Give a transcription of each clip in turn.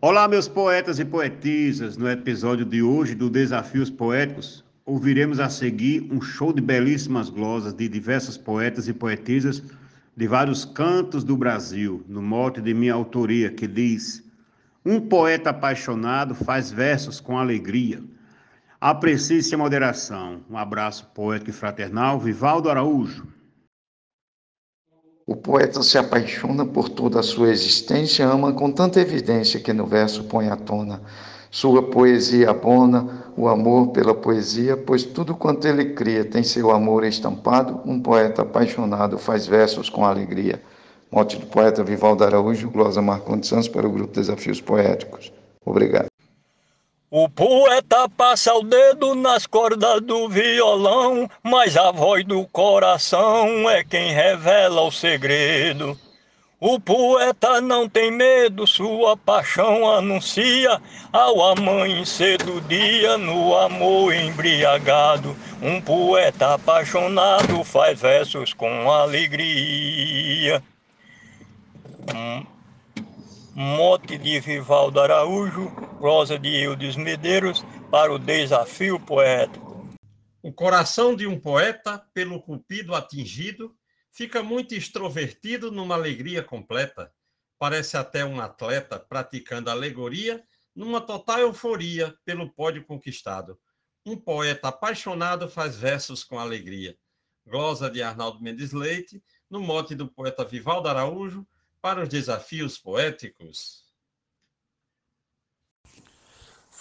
Olá, meus poetas e poetisas. No episódio de hoje do Desafios Poéticos, ouviremos a seguir um show de belíssimas glosas de diversos poetas e poetisas de vários cantos do Brasil, no mote de minha autoria, que diz: Um poeta apaixonado faz versos com alegria. Aprecie-se a moderação. Um abraço poético e fraternal, Vivaldo Araújo. O poeta se apaixona por toda a sua existência, ama com tanta evidência que no verso põe à tona. Sua poesia abona o amor pela poesia, pois tudo quanto ele cria tem seu amor estampado. Um poeta apaixonado faz versos com alegria. Mote do poeta Vivaldo Araújo, glosa Marcondes Santos para o grupo Desafios Poéticos. Obrigado. O poeta passa o dedo nas cordas do violão, mas a voz do coração é quem revela o segredo. O poeta não tem medo, sua paixão anuncia ao amanhecer do dia no amor embriagado. Um poeta apaixonado faz versos com alegria. Hum. Mote de Vivaldo Araújo, prosa de Eudes Medeiros, para o desafio poético. O coração de um poeta, pelo cupido atingido, fica muito extrovertido numa alegria completa. Parece até um atleta praticando alegoria numa total euforia pelo pódio conquistado. Um poeta apaixonado faz versos com alegria. Glosa de Arnaldo Mendes Leite, no mote do poeta Vivaldo Araújo, para os desafios poéticos.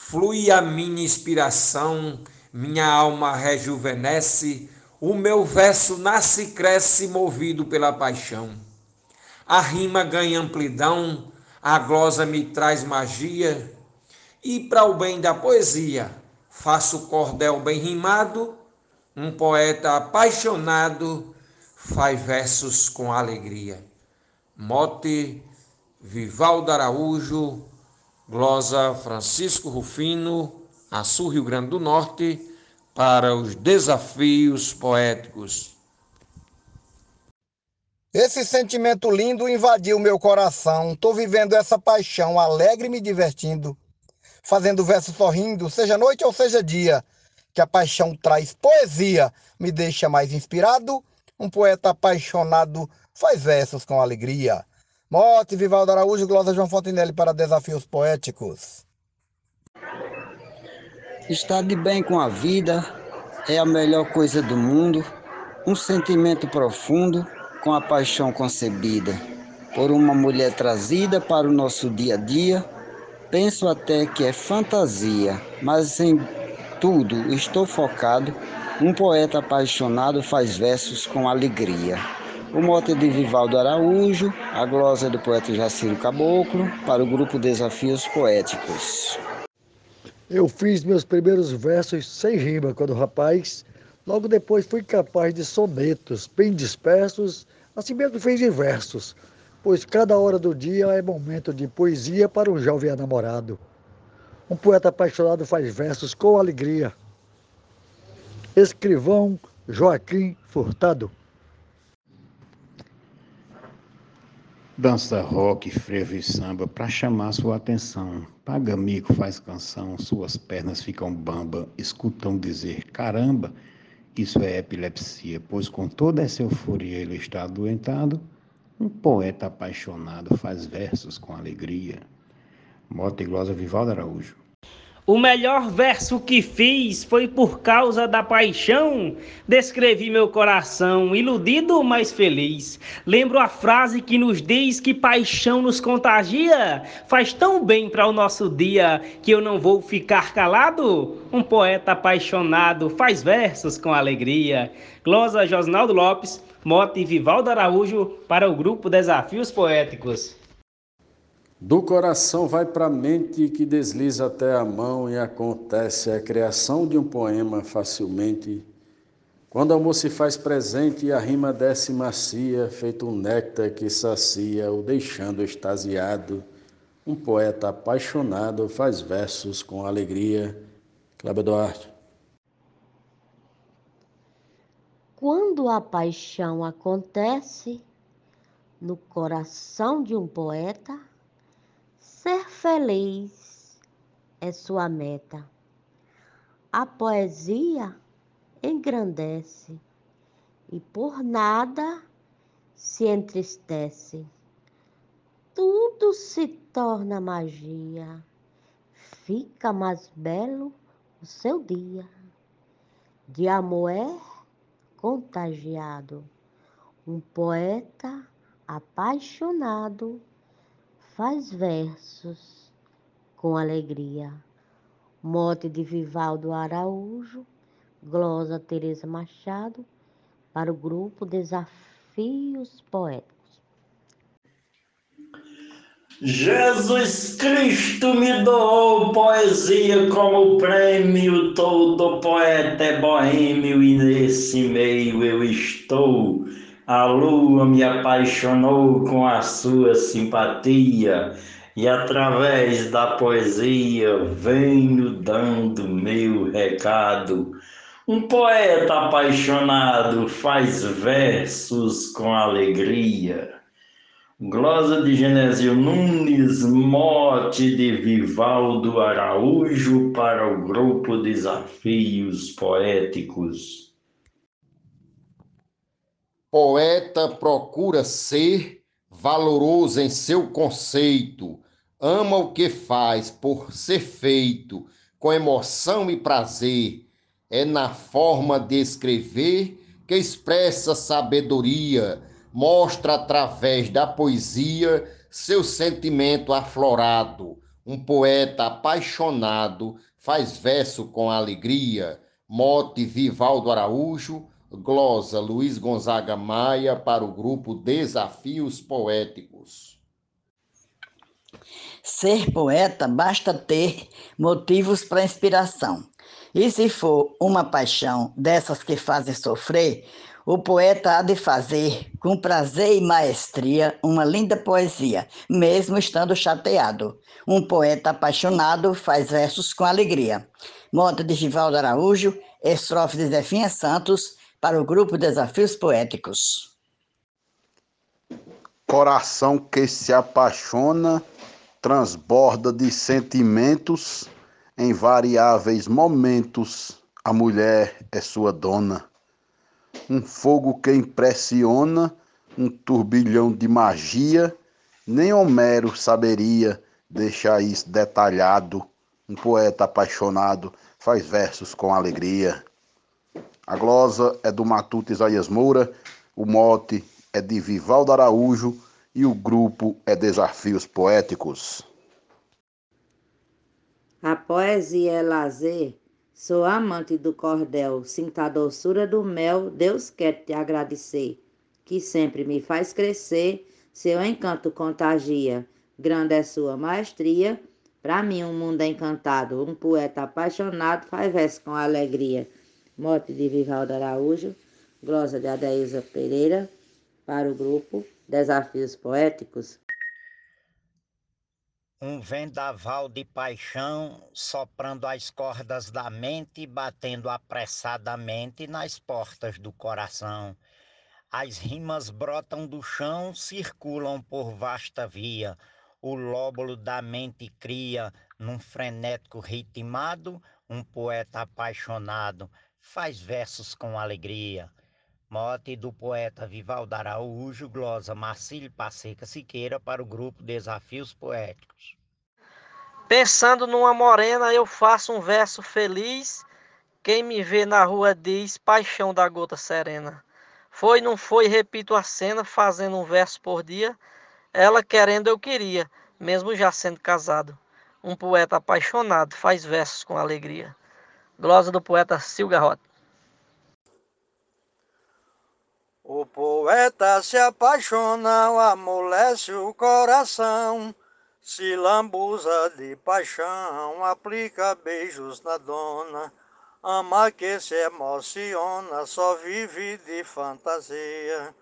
Flui a minha inspiração, minha alma rejuvenesce, o meu verso nasce e cresce movido pela paixão. A rima ganha amplidão, a glosa me traz magia, e para o bem da poesia, faço cordel bem rimado, um poeta apaixonado faz versos com alegria. Mote Vivaldo Araújo, glosa Francisco Rufino, Açu, Rio Grande do Norte, para os desafios poéticos. Esse sentimento lindo invadiu meu coração. Estou vivendo essa paixão, alegre me divertindo, fazendo verso sorrindo, seja noite ou seja dia, que a paixão traz poesia, me deixa mais inspirado. Um poeta apaixonado faz versos com alegria. Morte, Vivaldo Araújo, Glosa João Fontenelle para Desafios Poéticos. Estar de bem com a vida é a melhor coisa do mundo, um sentimento profundo com a paixão concebida por uma mulher trazida para o nosso dia a dia. Penso até que é fantasia, mas em tudo estou focado. Um poeta apaixonado faz versos com alegria. O mote de Vivaldo Araújo, a glosa do poeta Jaciro Caboclo, para o grupo Desafios Poéticos. Eu fiz meus primeiros versos sem rima quando rapaz, logo depois fui capaz de sonetos bem dispersos, assim mesmo em versos, pois cada hora do dia é momento de poesia para um jovem enamorado. Um poeta apaixonado faz versos com alegria. Escrivão Joaquim Furtado. Dança rock, frevo e samba para chamar sua atenção. Paga mico, faz canção, suas pernas ficam bamba, escutam dizer: caramba, isso é epilepsia, pois com toda essa euforia ele está adoentado. Um poeta apaixonado faz versos com alegria. Mota e glosa Vivaldo Araújo. O melhor verso que fiz foi por causa da paixão. Descrevi meu coração, iludido, mas feliz. Lembro a frase que nos diz que paixão nos contagia. Faz tão bem para o nosso dia que eu não vou ficar calado. Um poeta apaixonado faz versos com alegria. Glosa Josnaldo Lopes, Mote Vivaldo Araújo para o grupo Desafios Poéticos. Do coração vai para a mente que desliza até a mão e acontece a criação de um poema facilmente. Quando o amor se faz presente e a rima desce macia, feito um néctar que sacia, o deixando extasiado, um poeta apaixonado faz versos com alegria. Cláudio Duarte. Quando a paixão acontece no coração de um poeta, Ser feliz é sua meta. A poesia engrandece e por nada se entristece. Tudo se torna magia, fica mais belo o seu dia. De amor é contagiado, um poeta apaixonado faz versos com alegria. Mote de Vivaldo Araújo, glosa Teresa Machado, para o grupo Desafios Poéticos. Jesus Cristo me doou poesia como prêmio, todo poeta é boêmio e nesse meio eu estou. A lua me apaixonou com a sua simpatia e através da poesia venho dando meu recado. Um poeta apaixonado faz versos com alegria. Glosa de Genésio Nunes, mote de Vivaldo Araújo para o grupo Desafios Poéticos. Poeta procura ser valoroso em seu conceito, ama o que faz por ser feito, com emoção e prazer. É na forma de escrever que expressa sabedoria mostra através da poesia seu sentimento aflorado. Um poeta apaixonado faz verso com alegria. Mote Vivaldo Araújo, glosa Luiz Gonzaga Maia para o grupo Desafios Poéticos. Ser poeta basta ter motivos para inspiração. E se for uma paixão dessas que fazem sofrer, o poeta há de fazer, com prazer e maestria, uma linda poesia, mesmo estando chateado. Um poeta apaixonado faz versos com alegria. Moto de Givaldo Araújo, estrofe de Zefinha Santos, para o grupo Desafios Poéticos. Coração que se apaixona, transborda de sentimentos, em variáveis momentos, a mulher é sua dona um fogo que impressiona, um turbilhão de magia, nem Homero saberia deixar isso detalhado. Um poeta apaixonado faz versos com alegria. A glosa é do Matuto Isaías Moura, o mote é de Vivaldo Araújo e o grupo é Desafios Poéticos. A poesia é lazer Sou amante do cordel, sinta a doçura do mel, Deus quer te agradecer, que sempre me faz crescer, seu encanto contagia, grande é sua maestria, para mim um mundo é encantado, um poeta apaixonado faz verso com alegria. Mote de Vivaldo Araújo, glosa de Adeilza Pereira, para o grupo Desafios Poéticos um vendaval de paixão soprando as cordas da mente, batendo apressadamente nas portas do coração. As rimas brotam do chão, circulam por vasta via. O lóbulo da mente cria, num frenético ritmado, um poeta apaixonado, faz versos com alegria. Mote do poeta Vivaldo Araújo, glosa Marcílio Passeca Siqueira para o grupo Desafios Poéticos. Pensando numa morena, eu faço um verso feliz. Quem me vê na rua diz paixão da gota serena. Foi, não foi, repito a cena, fazendo um verso por dia. Ela querendo, eu queria, mesmo já sendo casado. Um poeta apaixonado faz versos com alegria. Glosa do poeta Silga Rota. O poeta se apaixona, amolece o coração, se lambuza de paixão, aplica beijos na dona, ama que se emociona, só vive de fantasia.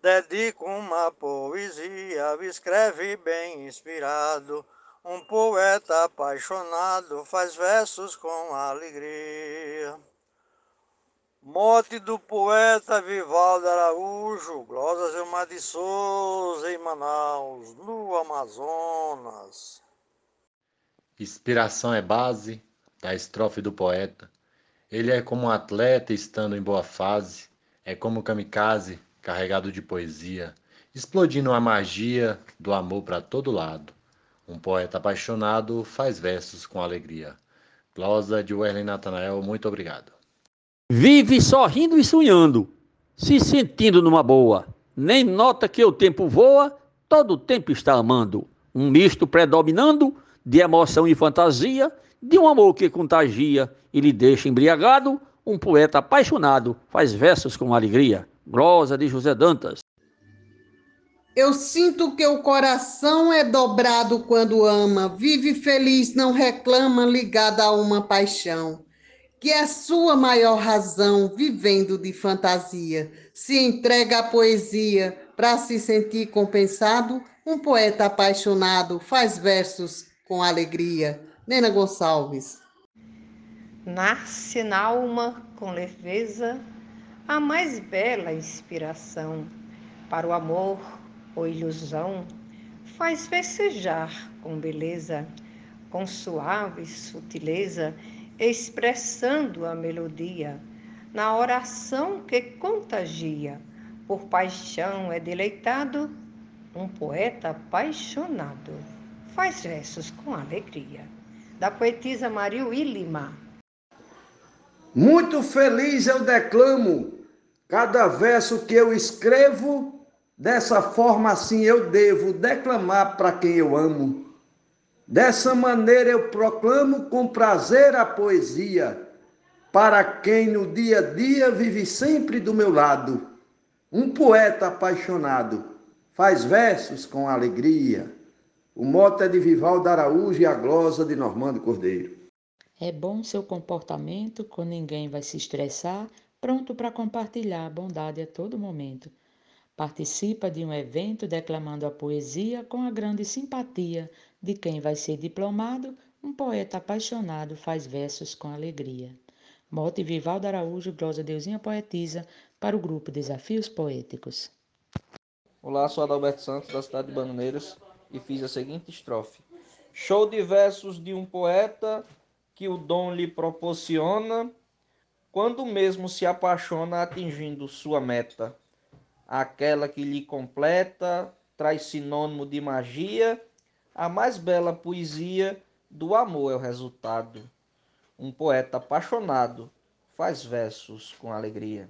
Dedica uma poesia, escreve bem inspirado, um poeta apaixonado faz versos com alegria. Morte do poeta Vivaldo Araújo, Glosa Gilmar de Souza, em Manaus, no Amazonas. Inspiração é base da estrofe do poeta. Ele é como um atleta estando em boa fase, é como um kamikaze carregado de poesia, explodindo a magia do amor para todo lado. Um poeta apaixonado faz versos com alegria. Glosa de Werlen Natanael, muito obrigado. Vive sorrindo e sonhando, se sentindo numa boa. Nem nota que o tempo voa, todo o tempo está amando. Um misto predominando de emoção e fantasia, de um amor que contagia e lhe deixa embriagado. Um poeta apaixonado faz versos com alegria. Glosa de José Dantas. Eu sinto que o coração é dobrado quando ama, vive feliz, não reclama, ligada a uma paixão, que é sua maior razão, vivendo de fantasia, se entrega à poesia para se sentir compensado. Um poeta apaixonado faz versos com alegria. Nena Gonçalves. Nasce na alma com leveza a mais bela inspiração para o amor ou ilusão, faz festejar com beleza, com suave sutileza, expressando a melodia, na oração que contagia, por paixão é deleitado, um poeta apaixonado, faz versos com alegria. Da poetisa Maria Willima. Muito feliz eu declamo cada verso que eu escrevo Dessa forma, assim, eu devo declamar para quem eu amo. Dessa maneira, eu proclamo com prazer a poesia, para quem no dia a dia vive sempre do meu lado. Um poeta apaixonado faz versos com alegria. O mote é de Vivaldo Araújo e a glosa de Normando Cordeiro. É bom seu comportamento, com ninguém vai se estressar, pronto para compartilhar a bondade a todo momento. Participa de um evento declamando a poesia com a grande simpatia de quem vai ser diplomado, um poeta apaixonado faz versos com alegria. Mote Vivaldo Araújo, Glosa Deusinha Poetisa, para o grupo Desafios Poéticos. Olá, sou Adalberto Santos, da cidade de Bananeiras, e fiz a seguinte estrofe. Show de versos de um poeta que o dom lhe proporciona, quando mesmo se apaixona atingindo sua meta aquela que lhe completa, traz sinônimo de magia, a mais bela poesia do amor é o resultado. Um poeta apaixonado faz versos com alegria.